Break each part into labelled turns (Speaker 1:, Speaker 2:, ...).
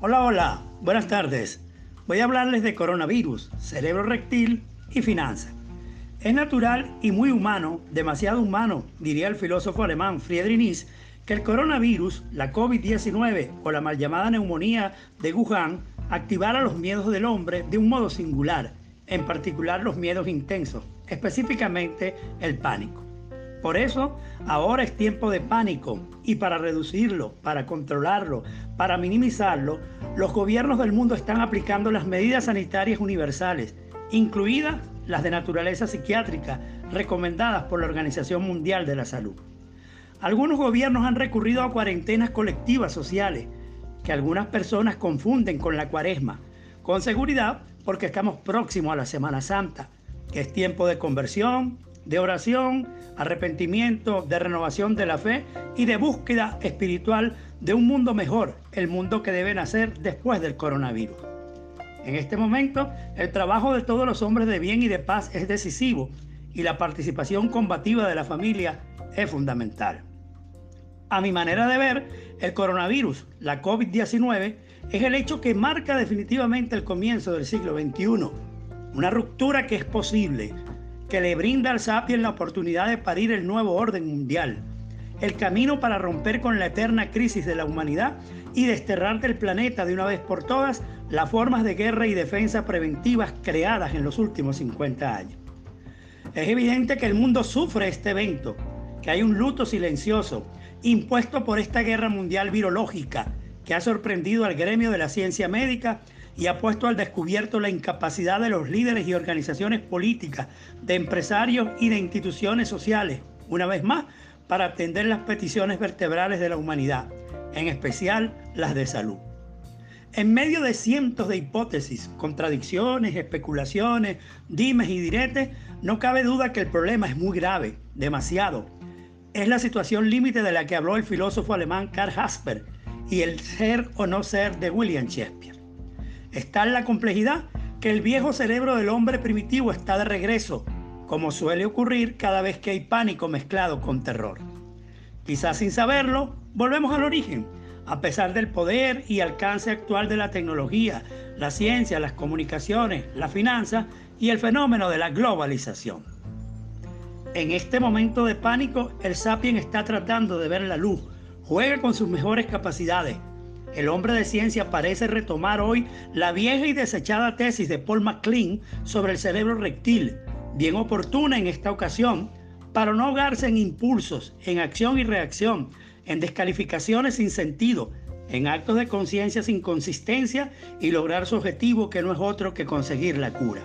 Speaker 1: Hola, hola, buenas tardes. Voy a hablarles de coronavirus, cerebro rectil y finanzas. Es natural y muy humano, demasiado humano, diría el filósofo alemán Friedrich Nietzsche, que el coronavirus, la COVID-19 o la mal llamada neumonía de Wuhan activara los miedos del hombre de un modo singular, en particular los miedos intensos, específicamente el pánico. Por eso, ahora es tiempo de pánico y para reducirlo, para controlarlo, para minimizarlo, los gobiernos del mundo están aplicando las medidas sanitarias universales, incluidas las de naturaleza psiquiátrica recomendadas por la Organización Mundial de la Salud. Algunos gobiernos han recurrido a cuarentenas colectivas sociales, que algunas personas confunden con la cuaresma, con seguridad porque estamos próximos a la Semana Santa, que es tiempo de conversión, de oración, arrepentimiento, de renovación de la fe y de búsqueda espiritual de un mundo mejor, el mundo que debe nacer después del coronavirus. En este momento, el trabajo de todos los hombres de bien y de paz es decisivo y la participación combativa de la familia es fundamental. A mi manera de ver, el coronavirus, la COVID-19, es el hecho que marca definitivamente el comienzo del siglo XXI. Una ruptura que es posible, que le brinda al Sapiens la oportunidad de parir el nuevo orden mundial, el camino para romper con la eterna crisis de la humanidad y desterrar del planeta de una vez por todas las formas de guerra y defensa preventivas creadas en los últimos 50 años. Es evidente que el mundo sufre este evento, que hay un luto silencioso impuesto por esta guerra mundial virológica que ha sorprendido al gremio de la ciencia médica y ha puesto al descubierto la incapacidad de los líderes y organizaciones políticas, de empresarios y de instituciones sociales, una vez más, para atender las peticiones vertebrales de la humanidad, en especial las de salud. En medio de cientos de hipótesis, contradicciones, especulaciones, dimes y diretes, no cabe duda que el problema es muy grave, demasiado. Es la situación límite de la que habló el filósofo alemán Karl Hasper y el ser o no ser de William Shakespeare. Está en la complejidad que el viejo cerebro del hombre primitivo está de regreso, como suele ocurrir cada vez que hay pánico mezclado con terror. Quizás sin saberlo, volvemos al origen, a pesar del poder y alcance actual de la tecnología, la ciencia, las comunicaciones, la finanza y el fenómeno de la globalización. En este momento de pánico, el sapien está tratando de ver la luz, juega con sus mejores capacidades, el hombre de ciencia parece retomar hoy la vieja y desechada tesis de Paul MacLean sobre el cerebro rectil, bien oportuna en esta ocasión, para no ahogarse en impulsos, en acción y reacción, en descalificaciones sin sentido, en actos de conciencia sin consistencia y lograr su objetivo que no es otro que conseguir la cura.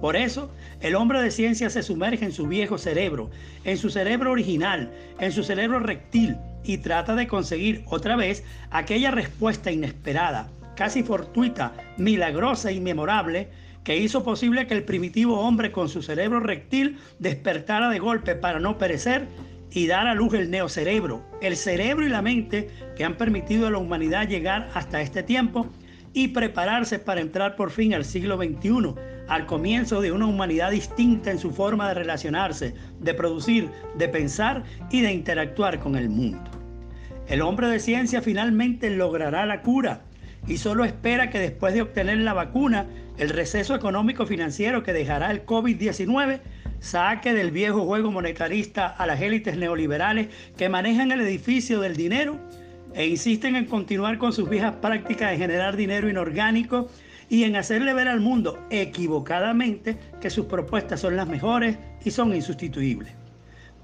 Speaker 1: Por eso, el hombre de ciencia se sumerge en su viejo cerebro, en su cerebro original, en su cerebro rectil, y trata de conseguir otra vez aquella respuesta inesperada, casi fortuita, milagrosa y memorable que hizo posible que el primitivo hombre con su cerebro rectil despertara de golpe para no perecer y dar a luz el neocerebro, el cerebro y la mente que han permitido a la humanidad llegar hasta este tiempo y prepararse para entrar por fin al siglo XXI, al comienzo de una humanidad distinta en su forma de relacionarse, de producir, de pensar y de interactuar con el mundo. El hombre de ciencia finalmente logrará la cura y solo espera que después de obtener la vacuna, el receso económico financiero que dejará el COVID-19 saque del viejo juego monetarista a las élites neoliberales que manejan el edificio del dinero e insisten en continuar con sus viejas prácticas de generar dinero inorgánico y en hacerle ver al mundo equivocadamente que sus propuestas son las mejores y son insustituibles.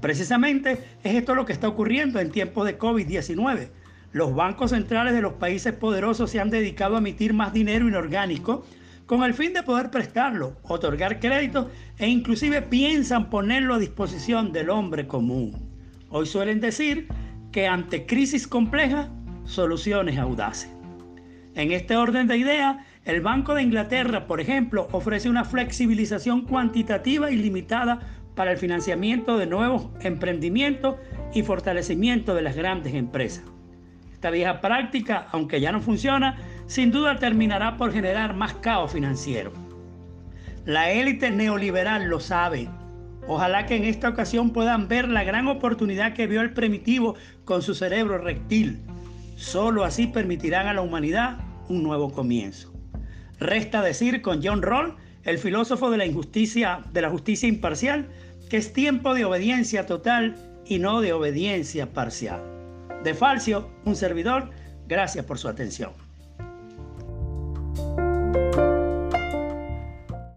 Speaker 1: Precisamente es esto lo que está ocurriendo en tiempos de COVID-19. Los bancos centrales de los países poderosos se han dedicado a emitir más dinero inorgánico con el fin de poder prestarlo, otorgar créditos e inclusive piensan ponerlo a disposición del hombre común. Hoy suelen decir que ante crisis complejas, soluciones audaces. En este orden de ideas, el Banco de Inglaterra, por ejemplo, ofrece una flexibilización cuantitativa ilimitada para el financiamiento de nuevos emprendimientos y fortalecimiento de las grandes empresas. Esta vieja práctica, aunque ya no funciona, sin duda terminará por generar más caos financiero. La élite neoliberal lo sabe. Ojalá que en esta ocasión puedan ver la gran oportunidad que vio el primitivo con su cerebro rectil. Solo así permitirán a la humanidad un nuevo comienzo. Resta decir con John Roll, el filósofo de la injusticia, de la justicia imparcial, que es tiempo de obediencia total y no de obediencia parcial. De Falcio, un servidor, gracias por su atención.